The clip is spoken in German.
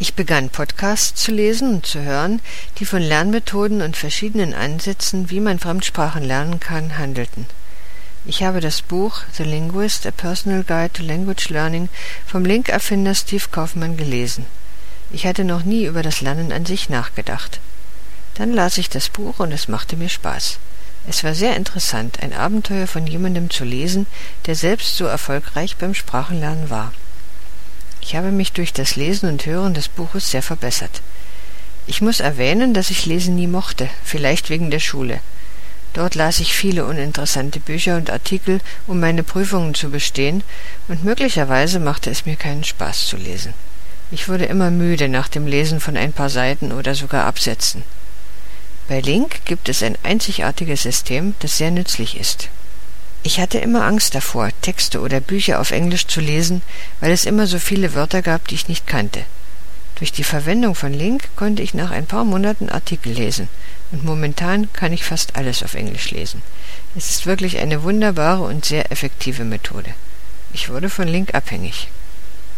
Ich begann Podcasts zu lesen und zu hören, die von Lernmethoden und verschiedenen Ansätzen, wie man Fremdsprachen lernen kann, handelten. Ich habe das Buch The Linguist: A Personal Guide to Language Learning vom Link-Erfinder Steve Kaufmann gelesen. Ich hatte noch nie über das Lernen an sich nachgedacht. Dann las ich das Buch und es machte mir Spaß. Es war sehr interessant, ein Abenteuer von jemandem zu lesen, der selbst so erfolgreich beim Sprachenlernen war. Ich habe mich durch das Lesen und Hören des Buches sehr verbessert. Ich muss erwähnen, dass ich Lesen nie mochte, vielleicht wegen der Schule. Dort las ich viele uninteressante Bücher und Artikel, um meine Prüfungen zu bestehen, und möglicherweise machte es mir keinen Spaß zu lesen. Ich wurde immer müde nach dem Lesen von ein paar Seiten oder sogar Absätzen. Bei Link gibt es ein einzigartiges System, das sehr nützlich ist. Ich hatte immer Angst davor, Texte oder Bücher auf Englisch zu lesen, weil es immer so viele Wörter gab, die ich nicht kannte. Durch die Verwendung von Link konnte ich nach ein paar Monaten Artikel lesen, und momentan kann ich fast alles auf Englisch lesen. Es ist wirklich eine wunderbare und sehr effektive Methode. Ich wurde von Link abhängig.